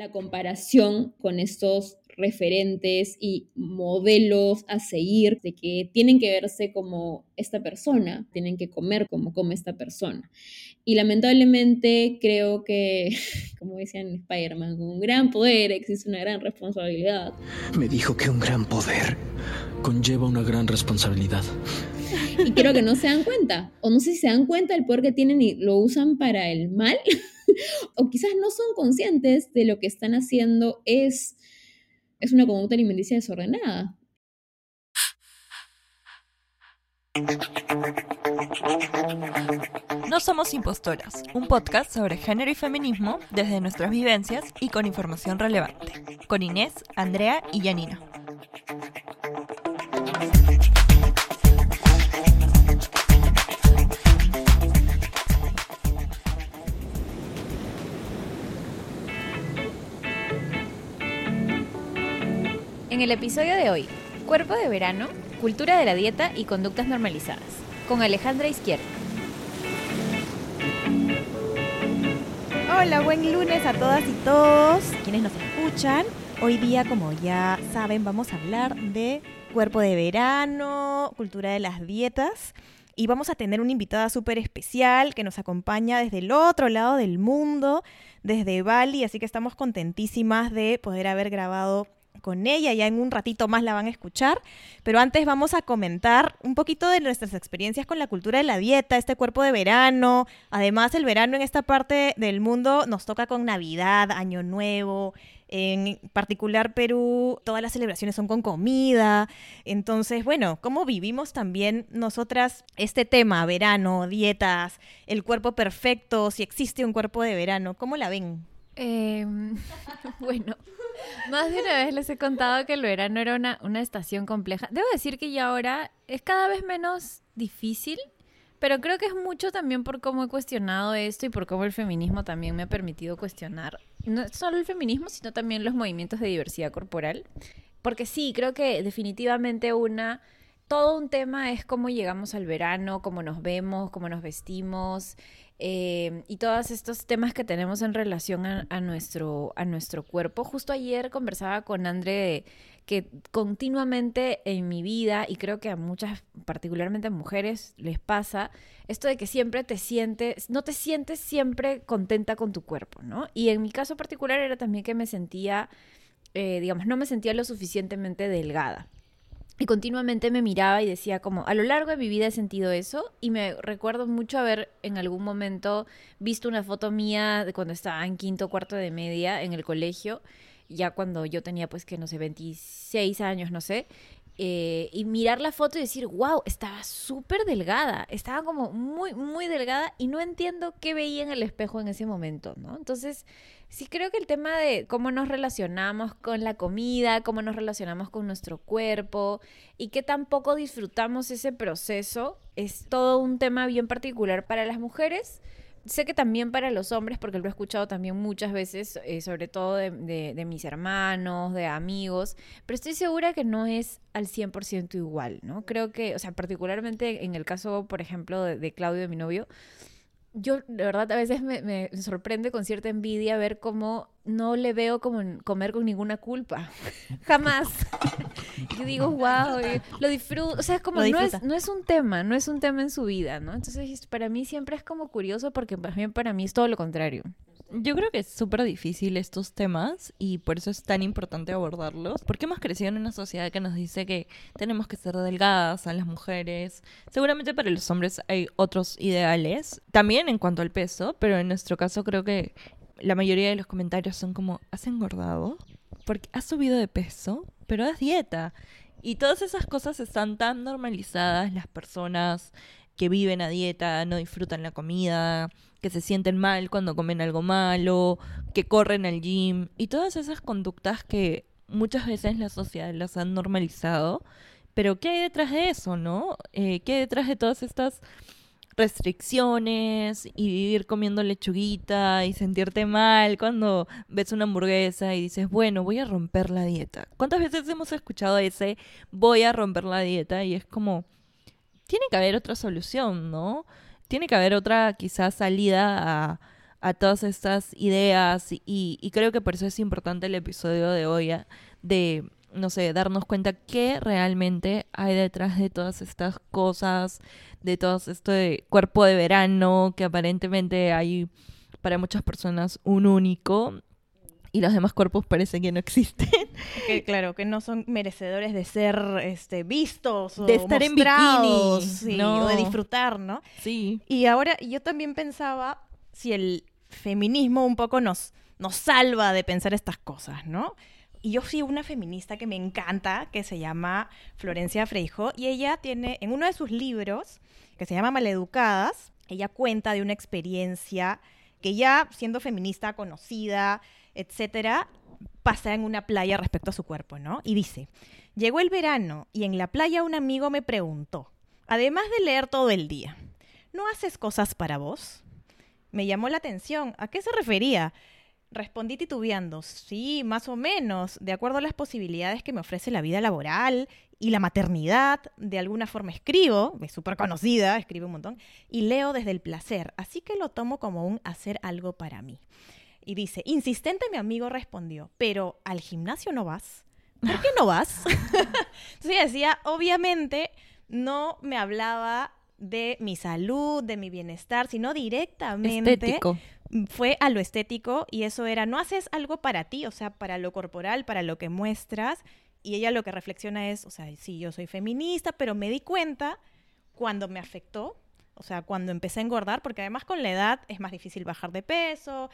la comparación con estos referentes y modelos a seguir, de que tienen que verse como esta persona, tienen que comer como come esta persona. Y lamentablemente creo que, como decían en Spider-Man, con un gran poder existe una gran responsabilidad. Me dijo que un gran poder conlleva una gran responsabilidad. Y creo que no se dan cuenta, o no sé si se dan cuenta del poder que tienen y lo usan para el mal, o quizás no son conscientes de lo que están haciendo es, es una conducta alimenticia desordenada. No somos impostoras, un podcast sobre género y feminismo desde nuestras vivencias y con información relevante, con Inés, Andrea y Janina. En el episodio de hoy, cuerpo de verano, cultura de la dieta y conductas normalizadas, con Alejandra Izquierda. Hola, buen lunes a todas y todos quienes nos escuchan. Hoy día, como ya saben, vamos a hablar de cuerpo de verano, cultura de las dietas. Y vamos a tener una invitada súper especial que nos acompaña desde el otro lado del mundo, desde Bali. Así que estamos contentísimas de poder haber grabado con ella, ya en un ratito más la van a escuchar, pero antes vamos a comentar un poquito de nuestras experiencias con la cultura de la dieta, este cuerpo de verano, además el verano en esta parte del mundo nos toca con Navidad, Año Nuevo, en particular Perú, todas las celebraciones son con comida, entonces bueno, ¿cómo vivimos también nosotras este tema, verano, dietas, el cuerpo perfecto, si existe un cuerpo de verano, ¿cómo la ven? Em, bueno, más de una vez les he contado que el verano era una, una estación compleja. Debo decir que ya ahora es cada vez menos difícil, pero creo que es mucho también por cómo he cuestionado esto y por cómo el feminismo también me ha permitido cuestionar no solo el feminismo, sino también los movimientos de diversidad corporal. Porque sí, creo que definitivamente una todo un tema es cómo llegamos al verano, cómo nos vemos, cómo nos vestimos, eh, y todos estos temas que tenemos en relación a, nuestro, a nuestro cuerpo. Justo ayer conversaba con André que continuamente en mi vida, y creo que a muchas, particularmente a mujeres, les pasa esto de que siempre te sientes, no te sientes siempre contenta con tu cuerpo, ¿no? Y en mi caso particular era también que me sentía, eh, digamos, no me sentía lo suficientemente delgada. Y continuamente me miraba y decía como, a lo largo de mi vida he sentido eso y me recuerdo mucho haber en algún momento visto una foto mía de cuando estaba en quinto cuarto de media en el colegio, ya cuando yo tenía pues que no sé, 26 años, no sé, eh, y mirar la foto y decir, wow, estaba súper delgada, estaba como muy, muy delgada y no entiendo qué veía en el espejo en ese momento, ¿no? Entonces Sí, creo que el tema de cómo nos relacionamos con la comida, cómo nos relacionamos con nuestro cuerpo y que tampoco disfrutamos ese proceso es todo un tema bien particular para las mujeres. Sé que también para los hombres, porque lo he escuchado también muchas veces, eh, sobre todo de, mis hermanos, de amigos, pero estoy segura que no es al 100% igual, ¿no? Creo que, o sea, particularmente en el caso, por ejemplo, de, de Claudio, de mi novio, yo de verdad a veces me, sorprende con cierta envidia ver cómo no le veo como comer con ninguna culpa. Jamás. yo digo, wow, lo disfruto. O sea, es como, no es, no es, un tema, no es un tema en su vida, ¿no? Entonces, para mí siempre es como curioso porque también para mí es todo lo contrario. Yo creo que es súper difícil estos temas y por eso es tan importante abordarlos. Porque hemos crecido en una sociedad que nos dice que tenemos que ser delgadas a las mujeres. Seguramente para los hombres hay otros ideales, también en cuanto al peso, pero en nuestro caso creo que la mayoría de los comentarios son como, ¿has engordado? Porque has subido de peso, pero haz dieta. Y todas esas cosas están tan normalizadas, las personas que viven a dieta no disfrutan la comida, que se sienten mal cuando comen algo malo, que corren al gym y todas esas conductas que muchas veces la sociedad las han normalizado. Pero ¿qué hay detrás de eso, no? Eh, ¿Qué hay detrás de todas estas restricciones y vivir comiendo lechuguita y sentirte mal cuando ves una hamburguesa y dices, bueno, voy a romper la dieta. ¿Cuántas veces hemos escuchado ese voy a romper la dieta? Y es como, tiene que haber otra solución, ¿no? Tiene que haber otra quizás salida a todas estas ideas y, y creo que por eso es importante el episodio de hoy, ¿ah? de, no sé, darnos cuenta qué realmente hay detrás de todas estas cosas, de todo esto de cuerpo de verano, que aparentemente hay para muchas personas un único y los demás cuerpos parecen que no existen. Que, claro, que no son merecedores de ser este, vistos o De estar en bikini, sí, no. o de disfrutar, ¿no? Sí. Y ahora yo también pensaba si el feminismo un poco nos, nos salva de pensar estas cosas, ¿no? Y yo soy una feminista que me encanta, que se llama Florencia Freijo, y ella tiene en uno de sus libros, que se llama Maleducadas, ella cuenta de una experiencia que ya siendo feminista conocida, etcétera, pasa en una playa respecto a su cuerpo, ¿no? Y dice, llegó el verano y en la playa un amigo me preguntó, además de leer todo el día, ¿no haces cosas para vos? Me llamó la atención, ¿a qué se refería? Respondí titubeando, sí, más o menos, de acuerdo a las posibilidades que me ofrece la vida laboral y la maternidad, de alguna forma escribo, es súper conocida, escribe un montón, y leo desde el placer, así que lo tomo como un hacer algo para mí. Y dice, insistente mi amigo respondió, pero ¿al gimnasio no vas? ¿Por qué no vas? Entonces ella decía, obviamente no me hablaba de mi salud, de mi bienestar, sino directamente Estético. fue a lo estético y eso era, no haces algo para ti, o sea, para lo corporal, para lo que muestras. Y ella lo que reflexiona es, o sea, sí, yo soy feminista, pero me di cuenta cuando me afectó, o sea, cuando empecé a engordar, porque además con la edad es más difícil bajar de peso,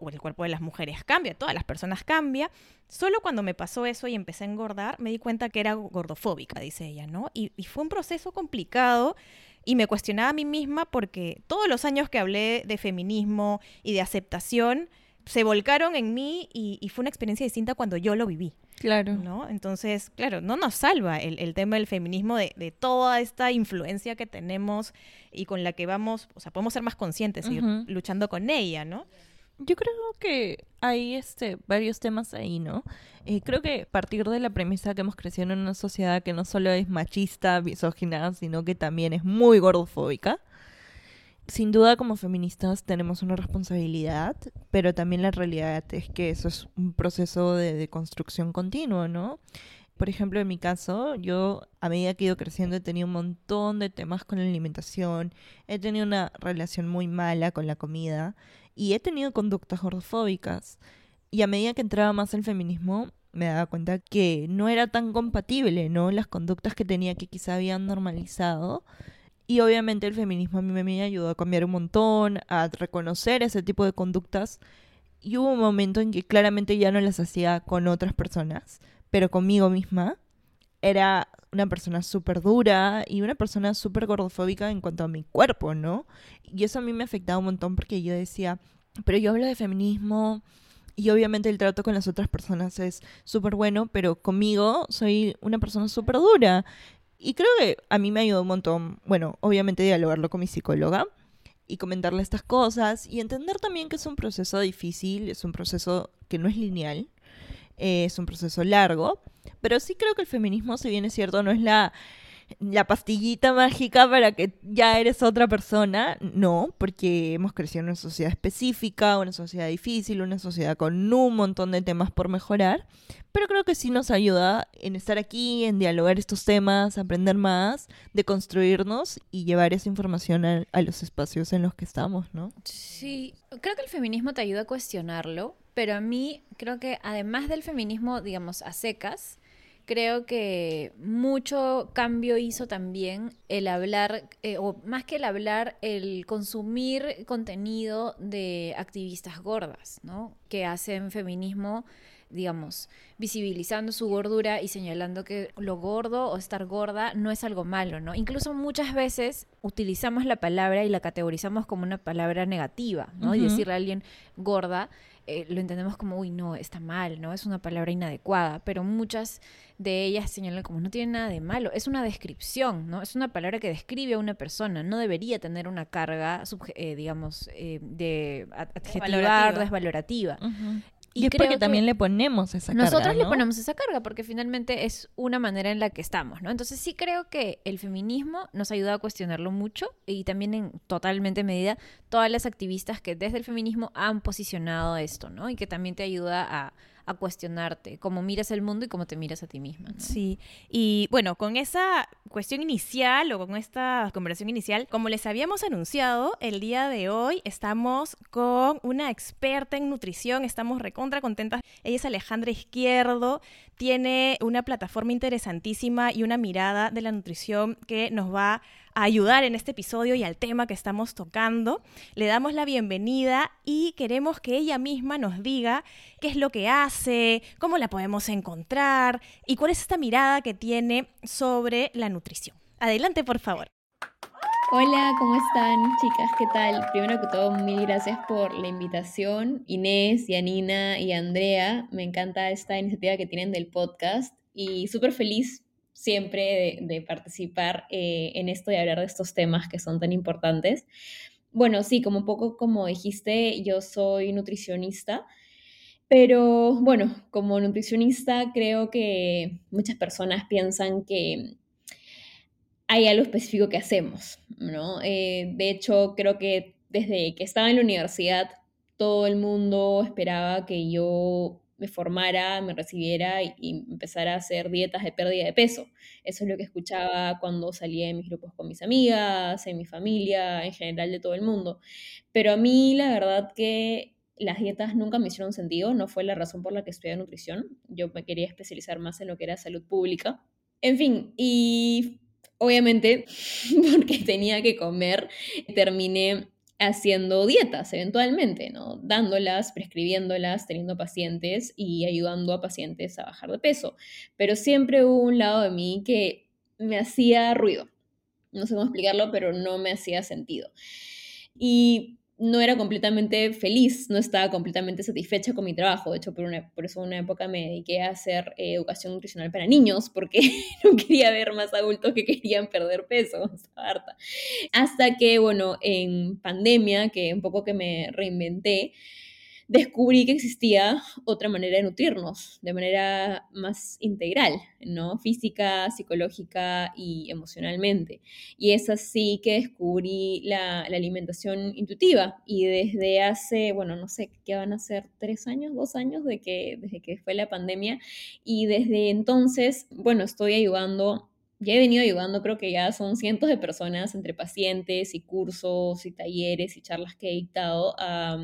o el cuerpo de las mujeres cambia, todas las personas cambia. Solo cuando me pasó eso y empecé a engordar, me di cuenta que era gordofóbica, dice ella, ¿no? Y, y fue un proceso complicado y me cuestionaba a mí misma porque todos los años que hablé de feminismo y de aceptación se volcaron en mí y, y fue una experiencia distinta cuando yo lo viví, Claro. ¿no? Entonces, claro, no nos salva el, el tema del feminismo de, de toda esta influencia que tenemos y con la que vamos, o sea, podemos ser más conscientes y ir luchando con ella, ¿no? Yo creo que hay este, varios temas ahí, ¿no? Eh, creo que partir de la premisa que hemos crecido en una sociedad que no solo es machista, misógina, sino que también es muy gordofóbica. Sin duda como feministas tenemos una responsabilidad, pero también la realidad es que eso es un proceso de, de construcción continuo, ¿no? Por ejemplo, en mi caso, yo a medida que he ido creciendo he tenido un montón de temas con la alimentación, he tenido una relación muy mala con la comida y he tenido conductas gordofóbicas. Y a medida que entraba más el feminismo, me daba cuenta que no era tan compatible, ¿no? Las conductas que tenía que quizá habían normalizado. Y obviamente el feminismo a mí me ayudó a cambiar un montón, a reconocer ese tipo de conductas. Y hubo un momento en que claramente ya no las hacía con otras personas, pero conmigo misma. Era una persona súper dura y una persona súper gordofóbica en cuanto a mi cuerpo, ¿no? Y eso a mí me afectaba un montón porque yo decía, pero yo hablo de feminismo y obviamente el trato con las otras personas es súper bueno, pero conmigo soy una persona súper dura. Y creo que a mí me ayudó un montón, bueno, obviamente dialogarlo con mi psicóloga y comentarle estas cosas y entender también que es un proceso difícil, es un proceso que no es lineal, eh, es un proceso largo, pero sí creo que el feminismo, si bien es cierto, no es la, la pastillita mágica para que ya eres otra persona, no, porque hemos crecido en una sociedad específica, una sociedad difícil, una sociedad con un montón de temas por mejorar, pero creo que sí nos ayuda en estar aquí, en dialogar estos temas, aprender más, de construirnos y llevar esa información a, a los espacios en los que estamos, ¿no? Sí, creo que el feminismo te ayuda a cuestionarlo, pero a mí creo que además del feminismo, digamos, a secas, creo que mucho cambio hizo también el hablar, eh, o más que el hablar, el consumir contenido de activistas gordas, ¿no? Que hacen feminismo digamos, visibilizando su gordura y señalando que lo gordo o estar gorda no es algo malo, ¿no? Incluso muchas veces utilizamos la palabra y la categorizamos como una palabra negativa, ¿no? Y decirle a alguien gorda eh, lo entendemos como, uy, no, está mal, ¿no? Es una palabra inadecuada, pero muchas de ellas señalan como no tiene nada de malo, es una descripción, ¿no? Es una palabra que describe a una persona, no debería tener una carga, eh, digamos, eh, de ad- adjetivar, Desvalorativa. desvalorativa. Y, es porque también le ponemos esa carga. Nosotros le ponemos esa carga porque finalmente es una manera en la que estamos, ¿no? Entonces sí creo que el feminismo nos ayuda a cuestionarlo mucho y también en totalmente medida todas las activistas que desde el feminismo han posicionado esto, ¿no? Y que también te ayuda a, a cuestionarte cómo miras el mundo y cómo te miras a ti misma. Sí, y bueno, con esa cuestión inicial o con esta conversación inicial, como les habíamos anunciado, el día de hoy estamos con una experta en nutrición, estamos recontra contentas. Ella es Alejandra Izquierdo, tiene una plataforma interesantísima y una mirada de la nutrición que nos va a ayudar en este episodio y al tema que estamos tocando. Le damos la bienvenida y queremos que ella misma nos diga qué es lo que hace, cómo la podemos encontrar y cuál es esta mirada que tiene sobre la nutrición. Adelante, por favor. Hola, ¿cómo están chicas? ¿Qué tal? Primero que todo, mil gracias por la invitación. Inés, Yanina y Andrea, me encanta esta iniciativa que tienen del podcast y súper feliz siempre de, participar eh, en esto y hablar de estos temas que son tan importantes. Bueno, sí, como un poco como dijiste, yo soy nutricionista, pero bueno, como nutricionista creo que muchas personas piensan que hay algo específico que hacemos, ¿no? Eh, de hecho, creo que desde que estaba en la universidad, todo el mundo esperaba que yo me formara, me recibiera y, empezara a hacer dietas de pérdida de peso. Eso es lo que escuchaba cuando salía de mis grupos con mis amigas, en mi familia, en general de todo el mundo. Pero a mí la verdad que las dietas nunca me hicieron sentido, no fue la razón por la que estudié nutrición. Yo me quería especializar más en lo que era salud pública. En fin, y obviamente porque tenía que comer, terminé haciendo dietas eventualmente, ¿no? Dándolas, prescribiéndolas, teniendo pacientes y ayudando a pacientes a bajar de peso. Pero siempre hubo un lado de mí que me hacía ruido. No sé cómo explicarlo, pero no me hacía sentido. Y no era completamente feliz, no estaba completamente satisfecha con mi trabajo. De hecho, por, una, por eso una época me dediqué a hacer eh, educación nutricional para niños, porque no quería ver más adultos que querían perder peso. Harta. Hasta que, bueno, en pandemia, que un poco que me reinventé, descubrí que existía otra manera de nutrirnos, de manera más integral, ¿no? Física, psicológica y emocionalmente. Y es así que descubrí la, la, alimentación intuitiva. Y desde hace, bueno, no sé, ¿qué van a ser? ¿Tres años? ¿Dos años? De que, desde que fue la pandemia. Y desde entonces, bueno, estoy ayudando ya he venido ayudando, creo que ya son cientos de personas entre pacientes y cursos y talleres y charlas que he dictado a,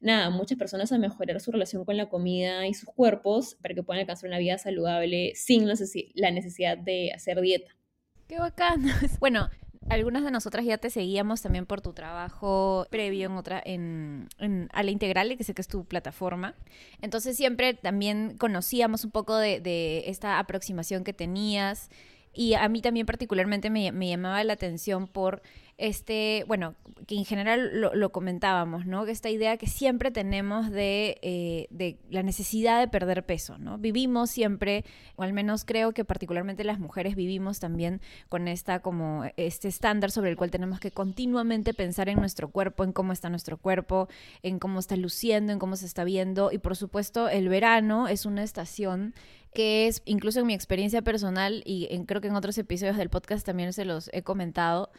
nada, muchas personas a mejorar su relación con la comida y sus cuerpos para que puedan alcanzar una vida saludable sin la necesidad de hacer dieta. Qué bacán. Bueno, algunas de nosotras ya te seguíamos también por tu trabajo previo en otra, en, a la Integral, que sé que es tu plataforma. Entonces siempre también conocíamos un poco de, esta aproximación que tenías. Y a mí también particularmente me, me, llamaba la atención por este, bueno, que en general lo, comentábamos, ¿no? Esta idea que siempre tenemos de, eh, de, la necesidad de perder peso, ¿no? Vivimos siempre, o al menos creo que particularmente las mujeres vivimos también con esta como este estándar sobre el cual tenemos que continuamente pensar en nuestro cuerpo, en cómo está nuestro cuerpo, en cómo está luciendo, en cómo se está viendo. Y por supuesto, el verano es una estación que es, incluso en mi experiencia personal, y en, creo que en otros episodios del podcast también se los he comentado,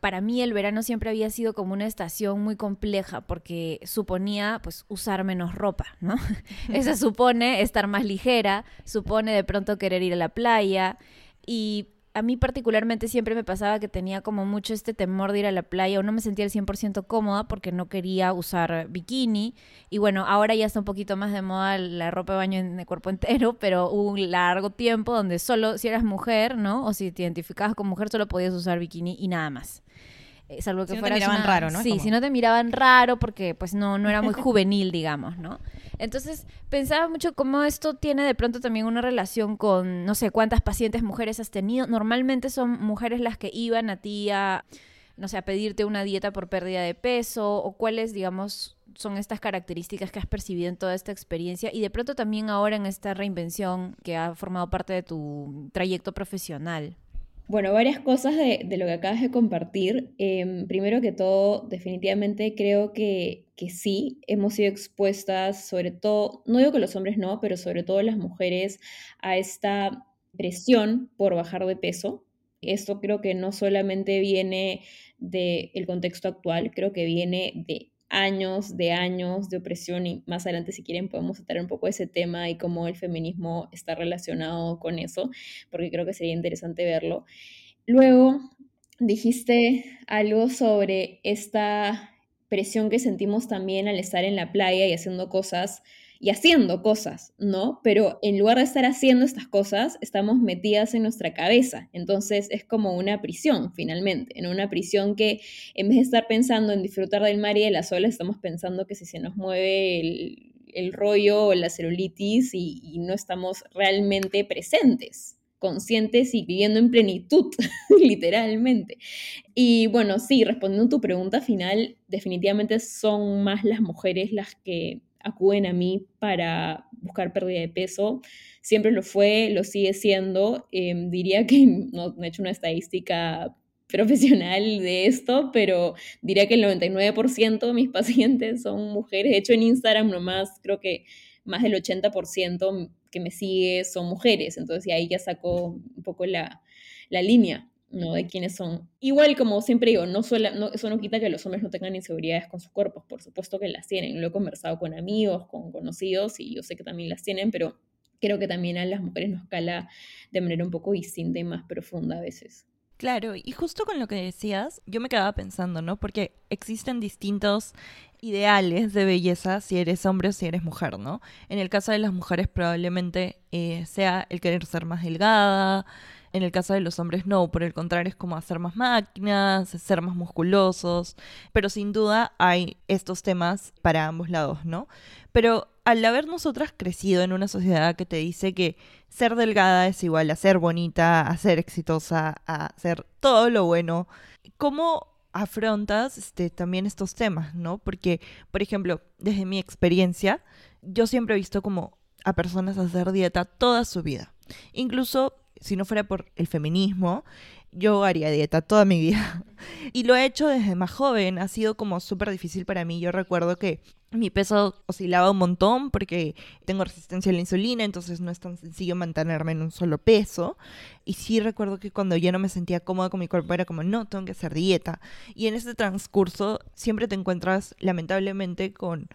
para mí el verano siempre había sido como una estación muy compleja porque suponía pues usar menos ropa, ¿no? Eso supone estar más ligera, supone de pronto querer ir a la playa y a mí particularmente siempre me pasaba que tenía como mucho este temor de ir a la playa o no me sentía al 100% cómoda porque no quería usar bikini. Y bueno, ahora ya está un poquito más de moda la ropa de baño en el cuerpo entero, pero hubo un largo tiempo donde solo si eras mujer, ¿no? O si te identificabas como mujer, solo podías usar bikini y nada más. Eh, salvo que si no te miraban una... raro, ¿no? Sí, Como... si no te miraban raro porque pues no, no era muy juvenil, digamos, ¿no? Entonces pensaba mucho cómo esto tiene de pronto también una relación con, no sé, cuántas pacientes mujeres has tenido. Normalmente son mujeres las que iban a ti a, no sé, a pedirte una dieta por pérdida de peso o cuáles, digamos, son estas características que has percibido en toda esta experiencia y de pronto también ahora en esta reinvención que ha formado parte de tu trayecto profesional. Bueno, varias cosas de, de lo que acabas de compartir. Em, primero que todo, definitivamente creo que, que sí, hemos sido expuestas, sobre todo, no digo que los hombres no, pero sobre todo las mujeres, a esta presión por bajar de peso. Esto creo que no solamente viene del contexto actual, creo que viene de años de años de opresión y más adelante si quieren podemos tratar un poco ese tema y cómo el feminismo está relacionado con eso, porque creo que sería interesante verlo. Luego dijiste algo sobre esta presión que sentimos también al estar en la playa y haciendo cosas y haciendo cosas, ¿no? Pero en lugar de estar haciendo estas cosas, estamos metidas en nuestra cabeza. Entonces es como una prisión, finalmente, en una prisión que en vez de estar pensando en disfrutar del mar y de las olas, estamos pensando que si se nos mueve el, el rollo o la celulitis y, y no estamos realmente presentes conscientes y viviendo en plenitud, literalmente. Y bueno, sí, respondiendo a tu pregunta final, definitivamente son más las mujeres las que acuden a mí para buscar pérdida de peso. Siempre lo fue, lo sigue siendo. Em, diría que no, he hecho una estadística profesional de esto, pero diría que el 99% de mis pacientes son mujeres. De hecho, en Instagram nomás creo que más del 80% que me sigue son mujeres. Entonces, ahí ya sacó un poco la, la línea. ¿No? De quiénes son. Igual, como siempre digo, no, no eso no quita que los hombres no tengan inseguridades con sus cuerpos, por supuesto que las tienen. Lo he conversado con amigos, con conocidos, y yo sé que también las tienen, pero creo que también a las mujeres nos cala de manera un poco distinta y más profunda a veces. Claro, y justo con lo que decías, yo me quedaba pensando, ¿no? Porque existen distintos ideales de belleza si eres hombre o si eres mujer, ¿no? En el caso de las mujeres probablemente eh, sea el querer ser más delgada, en el caso de los hombres no, por el contrario es como hacer más máquinas, ser más musculosos, pero sin duda hay estos temas para ambos lados, ¿no? Pero al haber nosotras crecido en una sociedad que te dice que ser delgada es igual a ser bonita, a ser exitosa, a ser todo lo bueno, ¿cómo afrontas este, también estos temas, ¿no? Porque, por ejemplo, desde mi experiencia, yo siempre he visto como a personas hacer dieta toda su vida. Incluso si no fuera por el feminismo, yo haría dieta toda mi vida. Y lo he hecho desde más joven, ha sido como súper difícil para mí. Yo recuerdo que mi peso oscilaba un montón porque tengo resistencia a la insulina, entonces no es tan sencillo mantenerme en un solo peso. Y sí recuerdo que cuando yo no me sentía cómoda con mi cuerpo era como, no, tengo que hacer dieta. Y en ese transcurso siempre te encuentras lamentablemente con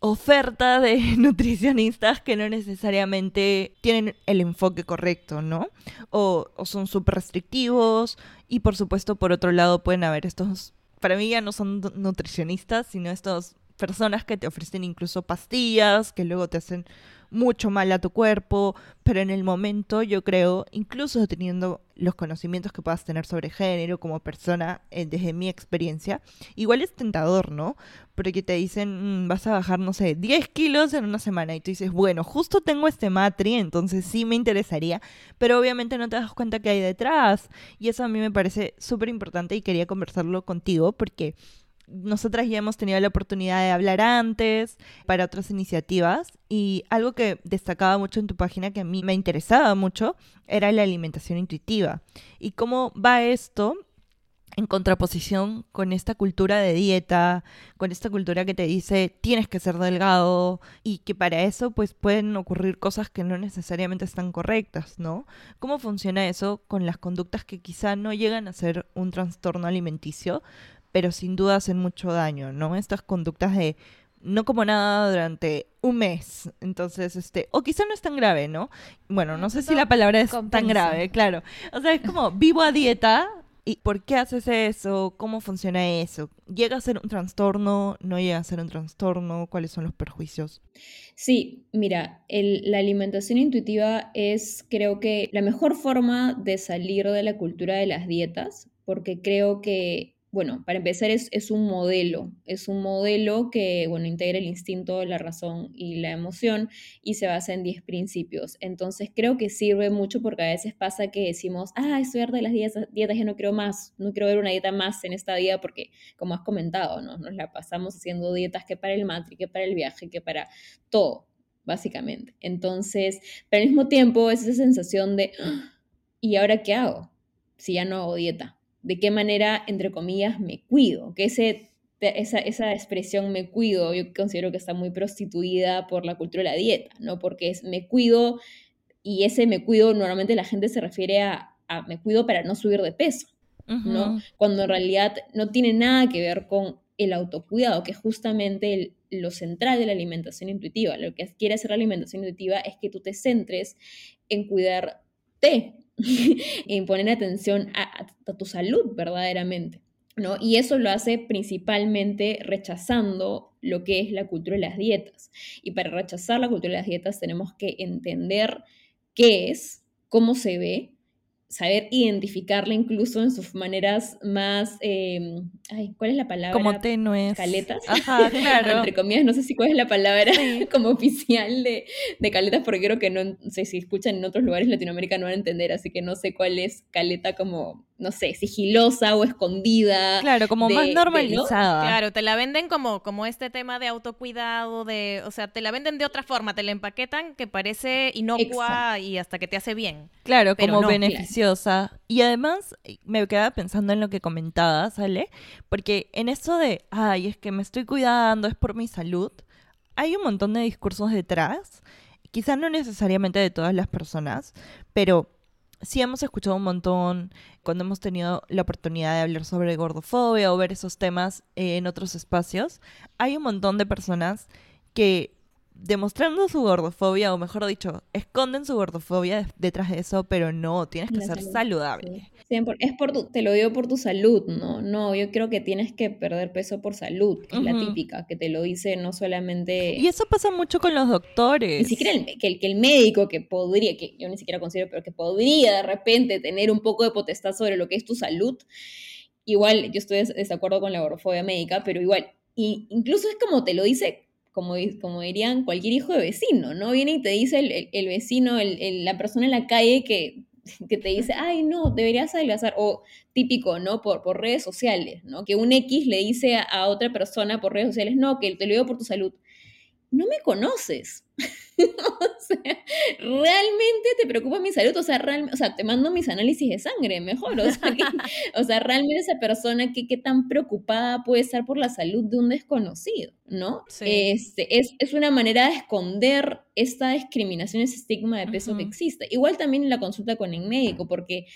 oferta de nutricionistas que no necesariamente tienen el enfoque correcto, ¿no? O, son súper restrictivos y por supuesto por otro lado pueden haber estos, para mí ya no son nutricionistas, sino estas personas que te ofrecen incluso pastillas que luego te hacen mucho mal a tu cuerpo, pero en el momento yo creo, incluso teniendo los conocimientos que puedas tener sobre género como persona, eh, desde mi experiencia, igual es tentador, ¿no? Porque te dicen, mm, vas a bajar, no sé, 10 kilos en una semana y tú dices, bueno, justo tengo este matri, entonces sí me interesaría, pero obviamente no te das cuenta que hay detrás. Y eso a mí me parece súper importante y quería conversarlo contigo porque nosotras ya hemos tenido la oportunidad de hablar antes para otras iniciativas y algo que destacaba mucho en tu página que a mí me interesaba mucho era la alimentación intuitiva. ¿Y cómo va esto en contraposición con esta cultura de dieta, con esta cultura que te dice tienes que ser delgado y que para eso pues pueden ocurrir cosas que no necesariamente están correctas, ¿no? ¿Cómo funciona eso con las conductas que quizá no llegan a ser un trastorno alimenticio, pero sin duda hacen mucho daño, ¿no? Estas conductas de no como nada durante un mes. Entonces, este, o quizá no es tan grave, ¿no? Bueno, no sé si la palabra es tan grave, claro. O sea, es como vivo a dieta. ¿Y por qué haces eso? ¿Cómo funciona eso? ¿Llega a ser un trastorno? ¿No llega a ser un trastorno? ¿Cuáles son los perjuicios? Sí, mira, la alimentación intuitiva es creo que la mejor forma de salir de la cultura de las dietas, porque creo que bueno, para empezar es, es, un modelo, es un modelo que, bueno, integra el instinto, la razón y la emoción y se basa en 10 principios. Entonces creo que sirve mucho porque a veces pasa que decimos, ah, estoy harta de las dietas, dietas, ya no quiero más, no quiero ver una dieta más en esta vida porque, como has comentado, ¿no? nos la pasamos haciendo dietas que para el matri, que para el viaje, que para todo, básicamente. Entonces, pero al mismo tiempo es esa sensación de, ah, ¿y ahora qué hago? si ya no hago dieta? ¿De qué manera, entre comillas, me cuido? Que ese, esa, esa expresión me cuido, yo considero que está muy prostituida por la cultura de la dieta, ¿no? Porque es me cuido y ese me cuido normalmente la gente se refiere a, a me cuido para no subir de peso, ¿no? Cuando en realidad no tiene nada que ver con el autocuidado, que es justamente lo central de la alimentación intuitiva. Lo que quiere hacer la alimentación intuitiva es que tú te centres en cuidarte, en poner atención a, tu salud verdaderamente. ¿no? Y eso lo hace principalmente rechazando lo que es la cultura de las dietas. Y para rechazar la cultura de las dietas tenemos que entender qué es, cómo se ve saber identificarla incluso en sus maneras más, em, ay, ¿cuál es la palabra? Como tenues. Caletas. Ajá, claro. Entre comillas, no sé si cuál es la palabra como oficial de, de, caletas, porque creo que no, sé si escuchan en otros lugares de Latinoamérica no van a entender, así que no sé cuál es caleta como no sé, sigilosa o escondida. Claro, como más normalizada. Claro, te la venden como, como este tema de autocuidado, de, o sea, te la venden de otra forma, te la empaquetan que parece inocua y hasta que te hace bien. Claro, como beneficiosa. Y además me quedaba pensando en lo que comentabas, ¿sale? Porque en eso de, ay, es que me estoy cuidando, es por mi salud, hay un montón de discursos detrás, quizás no necesariamente de todas las personas, pero sí hemos escuchado un montón cuando hemos tenido la oportunidad de hablar sobre gordofobia o ver esos temas en otros espacios. Hay un montón de personas que demostrando su gordofobia, o mejor dicho, esconden su gordofobia detrás de eso, pero no, tienes que ser saludable. es por tu, te lo digo por tu salud, ¿no? No, yo creo que tienes que perder peso por salud, que es la típica, que te lo dice no solamente... Y eso pasa mucho con los doctores. Ni siquiera el, que, el, que el médico que podría, que yo ni siquiera considero, pero que podría de repente tener un poco de potestad sobre lo que es tu salud, igual yo estoy de desacuerdo con la gordofobia médica, pero igual, y incluso es como te lo dice como, como dirían cualquier hijo de vecino, ¿no? Viene y te dice el, vecino, la persona en la calle que, que, te dice, ay, no, deberías adelgazar, o típico, ¿no? Por, por redes sociales, ¿no? Que un X le dice a, otra persona por redes sociales, no, que te lo digo por tu salud. No me conoces. o sea, realmente te preocupa mi salud, o sea, o sea, te mando mis análisis de sangre, mejor, o sea, o sea realmente esa persona, ¿qué, ¿qué, tan preocupada puede estar por la salud de un desconocido, ¿no? Este, es, es, una manera de esconder esta discriminación, ese estigma de peso que existe. Igual también en la consulta con el médico, porque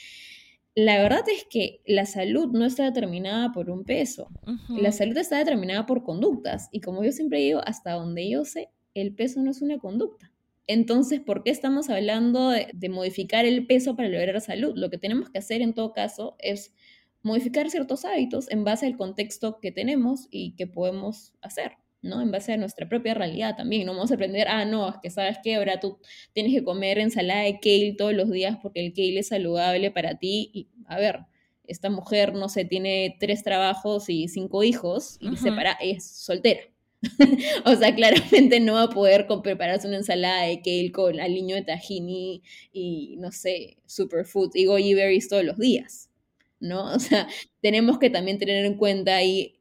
la verdad es que la salud no está determinada por un peso, la salud está determinada por conductas, y como yo siempre digo, hasta donde yo sé, el peso no es una conducta. Entonces, ¿por qué estamos hablando de, modificar el peso para lograr salud? Lo que tenemos que hacer en todo caso es modificar ciertos hábitos en base al contexto que tenemos y que podemos hacer, ¿no? En base a nuestra propia realidad también. No vamos a aprender, ah, no, es que sabes que ahora tú tienes que comer ensalada de kale todos los días porque el kale es saludable para ti. Y, a ver, esta mujer, no sé, tiene tres trabajos y cinco hijos y separa, es soltera. o sea, claramente no va a poder prepararse una ensalada de kale con aliño de tahini y, no sé, superfood y goji berries todos los días, ¿no? O sea, tenemos que también tener en cuenta ahí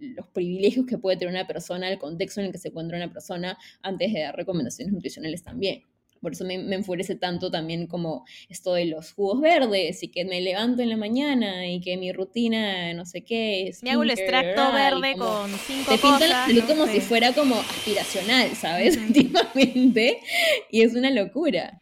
los privilegios que puede tener una persona, el contexto en el que se encuentra una persona antes de dar recomendaciones nutricionales también. Por eso me, enfurece tanto también como esto de los jugos verdes y que me levanto en la mañana y que mi rutina, no sé qué. Me hago el extracto verde con cinco te. Te la salud como si fuera como aspiracional, ¿sabes? Últimamente. Y es una locura.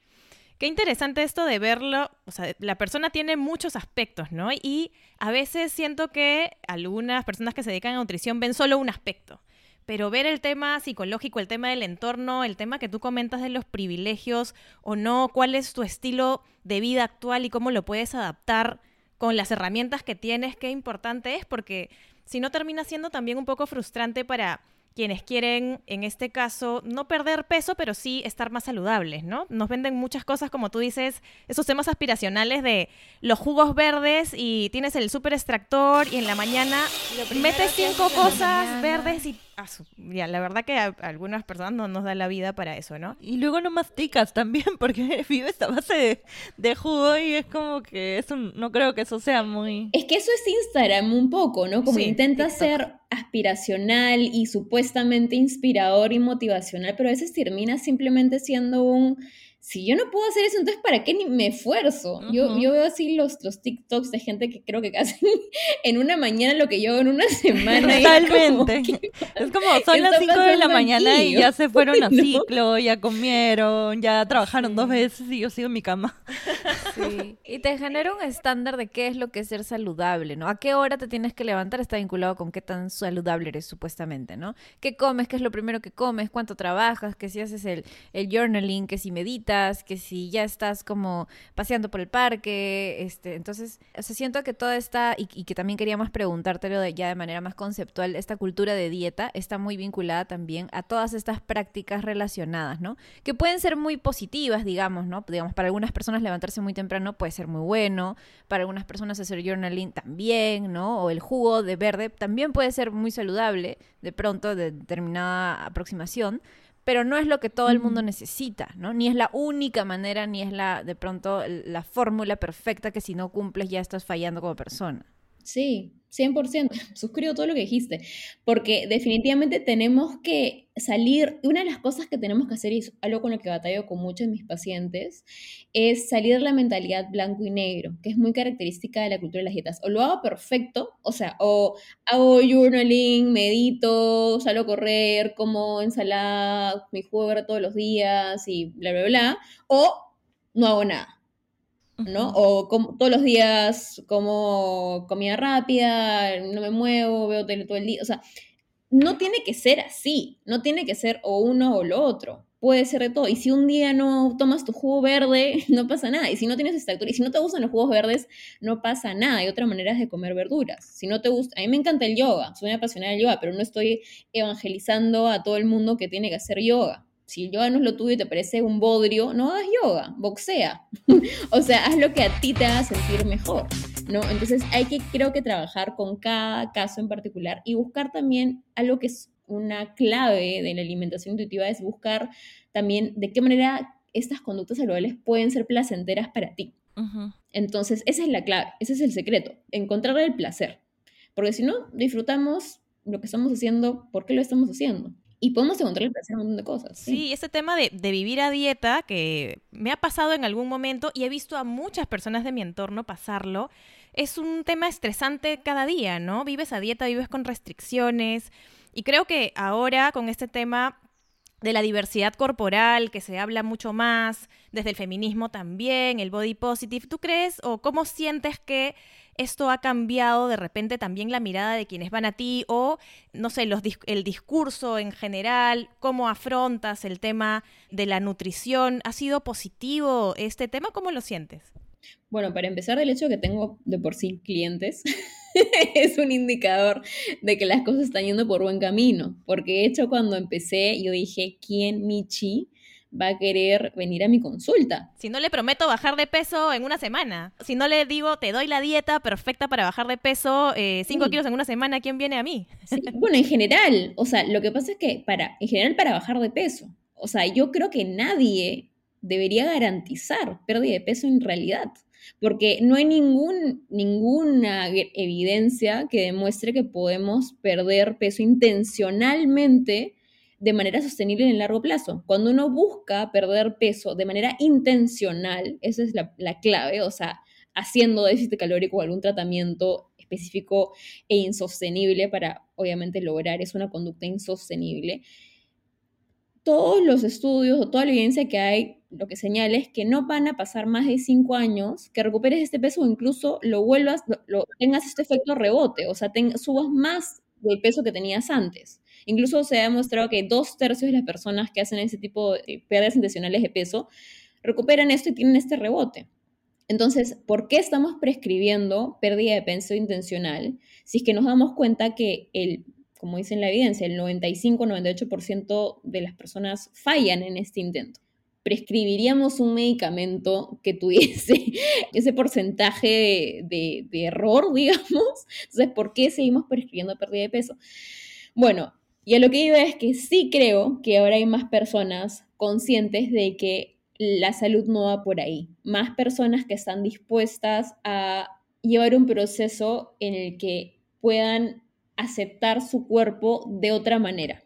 Qué interesante esto de verlo, o sea, la persona tiene muchos aspectos, ¿no? Y a veces siento que algunas personas que se dedican a nutrición ven solo un aspecto pero ver el tema psicológico, el tema del entorno, el tema que tú comentas de los privilegios o no, cuál es tu estilo de vida actual y cómo lo puedes adaptar con las herramientas que tienes, qué importante es, porque si no termina siendo también un poco frustrante para quienes quieren, en este caso, no perder peso, pero sí estar más saludables, ¿no? Nos venden muchas cosas, como tú dices, esos temas aspiracionales de los jugos verdes y tienes el super extractor y en la mañana metes cinco cosas verdes y ya, la verdad que a, algunas personas no nos da la vida para eso, ¿no? Y luego no masticas también porque vives a base de, jugo y es como que eso no creo que eso sea muy... Es que eso es Instagram un poco, ¿no? Como intenta ser aspiracional y supuestamente inspirador y motivacional, pero a veces termina simplemente siendo un si yo no puedo hacer eso, entonces ¿para qué ni me esfuerzo? yo, yo veo así los, los TikToks de gente que creo que hacen en una mañana lo que yo hago en una semana. Totalmente. Es como, son las 5 de la mañana y ya se fueron a ciclo, ya comieron, ya trabajaron dos veces y yo sigo en mi cama. Sí. Y te genera un estándar de qué es lo que es ser saludable, ¿no? ¿A qué hora te tienes que levantar? Está vinculado con qué tan saludable eres supuestamente, ¿no? ¿Qué comes? ¿Qué es lo primero que comes? ¿Cuánto trabajas? ¿Qué si haces el, el journaling? ¿Qué si meditas? Que si ya estás como paseando por el parque, este, entonces, o siento que toda esta, y, que también queríamos preguntártelo de, ya de manera más conceptual, esta cultura de dieta está muy vinculada también a todas estas prácticas relacionadas, ¿no? Que pueden ser muy positivas, digamos, ¿no? Digamos, para algunas personas levantarse muy temprano puede ser muy bueno, para algunas personas hacer journaling también, ¿no? O el jugo de verde también puede ser muy saludable, de pronto, de determinada aproximación, pero no es lo que todo el mundo necesita, ¿no? Ni es la única manera, ni es la, de pronto, la fórmula perfecta que si no cumples ya estás fallando como persona. Sí, 100%, suscribo todo lo que dijiste, porque definitivamente tenemos que salir, una de las cosas que tenemos que hacer, y es algo con lo que batallo con muchos de mis pacientes, es salir de la mentalidad blanco y negro, que es muy característica de la cultura de las dietas. O lo hago perfecto, o sea, o hago journaling, medito, salgo a correr, como ensalada, mi jugo todos los días y bla, bla, bla, o no hago nada. ¿No? O como, todos los días como comida rápida, no me muevo, veo tele todo el día. O sea, no tiene que ser así, no tiene que ser o uno o lo otro. Puede ser de todo. Y si un día no tomas tu jugo verde, no pasa nada. Y si no tienes esta y si no te gustan los jugos verdes, no pasa nada. Hay otras maneras de comer verduras. Si no te gusta, a mí me encanta el yoga, soy una apasionada del yoga, pero no estoy evangelizando a todo el mundo que tiene que hacer yoga si el yoga no es lo tuyo y te parece un bodrio, no hagas yoga, boxea. o sea, haz lo que a ti te haga sentir mejor, ¿no? Entonces hay que, creo que trabajar con cada caso en particular y buscar también algo que es una clave de la alimentación intuitiva, es buscar también de qué manera estas conductas saludables pueden ser placenteras para ti. Entonces, esa es la clave, ese es el secreto, encontrar el placer. Porque si no disfrutamos lo que estamos haciendo, ¿por qué lo estamos haciendo? Y podemos encontrar el placer un montón de cosas. Sí, ese tema de, de, vivir a dieta que me ha pasado en algún momento y he visto a muchas personas de mi entorno pasarlo, es un tema estresante cada día, ¿no? Vives a dieta, vives con restricciones y creo que ahora con este tema de la diversidad corporal, que se habla mucho más, desde el feminismo también, el body positive, ¿tú crees o cómo sientes que esto ha cambiado de repente también la mirada de quienes van a ti o, no sé, los, el discurso en general, cómo afrontas el tema de la nutrición. ¿Ha sido positivo este tema? ¿Cómo lo sientes? Bueno, para empezar, el hecho que tengo de por sí clientes es un indicador de que las cosas están yendo por buen camino. Porque de hecho, cuando empecé, yo dije, ¿quién Michi? va a querer venir a mi consulta. Si no le prometo bajar de peso en una semana, si no le digo, te doy la dieta perfecta para bajar de peso 5 eh, kilos en una semana, ¿quién viene a mí? Bueno, en general, o sea, lo que pasa es que para, en general para bajar de peso, o sea, yo creo que nadie debería garantizar pérdida de peso en realidad, porque no hay ningún, ninguna evidencia que demuestre que podemos perder peso intencionalmente de manera sostenible en el largo plazo. Cuando uno busca perder peso de manera intencional, esa es la, clave, o sea, haciendo déficit calórico o algún tratamiento específico e insostenible para, obviamente, lograr es una conducta insostenible. Todos los estudios o toda la evidencia que hay lo que señala es que no van a pasar más de cinco años que recuperes este peso o incluso lo vuelvas, lo, tengas este efecto rebote, o sea, subas más del peso que tenías antes. Incluso se ha demostrado que dos tercios de las personas que hacen ese tipo de pérdidas intencionales de peso recuperan esto y tienen este rebote. Entonces, ¿por qué estamos prescribiendo pérdida de peso intencional si es que nos damos cuenta que el, como dice en la evidencia, el 95-98% de las personas fallan en este intento? Prescribiríamos un medicamento que tuviese ese porcentaje de, error, digamos. Entonces, ¿por qué seguimos prescribiendo pérdida de peso? Bueno, y a lo que iba es que sí creo que ahora hay más personas conscientes de que la salud no va por ahí. Más personas que están dispuestas a llevar un proceso en el que puedan aceptar su cuerpo de otra manera.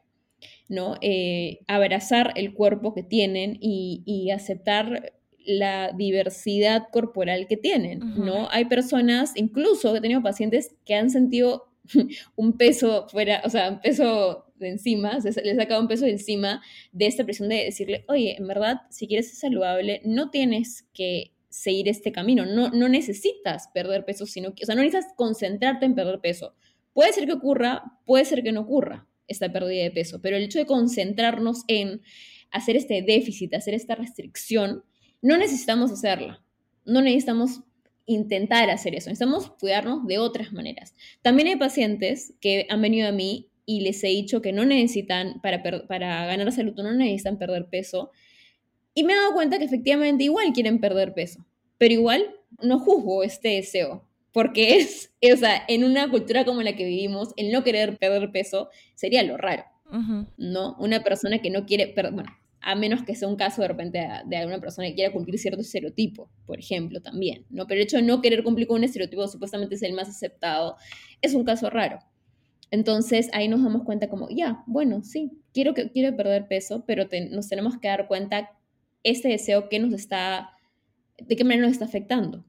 ¿No? Eh, abrazar el cuerpo que tienen y, y aceptar la diversidad corporal que tienen, ¿no? Hay personas, incluso he tenido pacientes que han sentido un peso fuera, o sea, un peso de encima, se les ha sacado un peso de encima de esta presión de decirle, oye, en verdad, si quieres ser saludable, no tienes que seguir este camino, no, no necesitas perder peso, sino que, o sea, no necesitas concentrarte en perder peso. Puede ser que ocurra, puede ser que no ocurra esta pérdida de peso, pero el hecho de concentrarnos en hacer este déficit, hacer esta restricción, no necesitamos hacerla, no necesitamos intentar hacer eso, necesitamos cuidarnos de otras maneras. También hay pacientes que han venido a mí y les he dicho que no necesitan, para, ganar salud, no necesitan perder peso. Y me he dado cuenta que efectivamente igual quieren perder peso, pero igual no juzgo este deseo, porque es, o sea, en una cultura como la que vivimos, el no querer perder peso sería lo raro, ¿no? Una persona que no quiere, perder, bueno, a menos que sea un caso de repente de alguna persona que quiera cumplir cierto estereotipo, por ejemplo, también, ¿no? Pero el hecho de no querer cumplir con un estereotipo supuestamente es el más aceptado, es un caso raro. Entonces ahí nos damos cuenta como, ya, bueno, sí, quiero, que, quiero perder peso, pero nos tenemos que dar cuenta este deseo que nos está, de qué manera nos está afectando.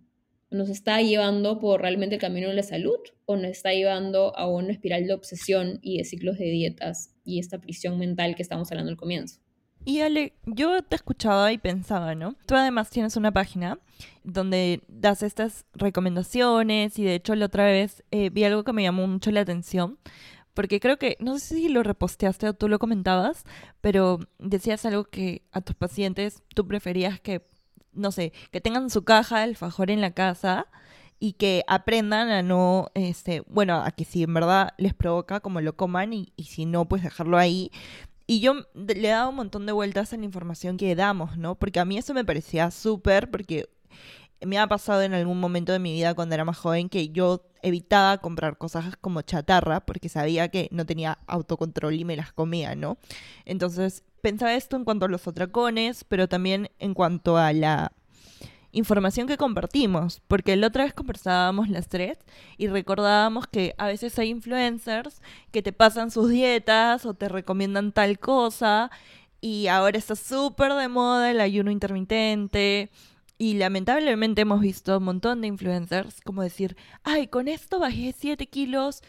¿Nos está llevando por realmente el camino de la salud o nos está llevando a una espiral de obsesión y de ciclos de dietas y esta prisión mental que estamos hablando al comienzo? Y Ale, yo te escuchaba y pensaba, ¿no? Tú además tienes una página donde das estas recomendaciones y de hecho la otra vez eh, vi algo que me llamó mucho la atención porque creo que, no sé si lo reposteaste o tú lo comentabas, pero decías algo que a tus pacientes tú preferías que, no sé, que tengan su caja de alfajor en la casa y que aprendan a no, este, bueno, a que si en verdad les provoca, como lo coman y, y si no, pues dejarlo ahí, y yo le he dado un montón de vueltas a la información que damos, ¿no? Porque a mí eso me parecía súper, porque me ha pasado en algún momento de mi vida cuando era más joven que yo evitaba comprar cosas como chatarra porque sabía que no tenía autocontrol y me las comía, ¿no? Entonces pensaba esto en cuanto a los atracones, pero también en cuanto a la información que compartimos, porque la otra vez conversábamos las tres y recordábamos que a veces hay influencers que te pasan sus dietas o te recomiendan tal cosa y ahora está súper de moda el ayuno intermitente y lamentablemente hemos visto un montón de influencers como decir, ay, con esto bajé 7 kilos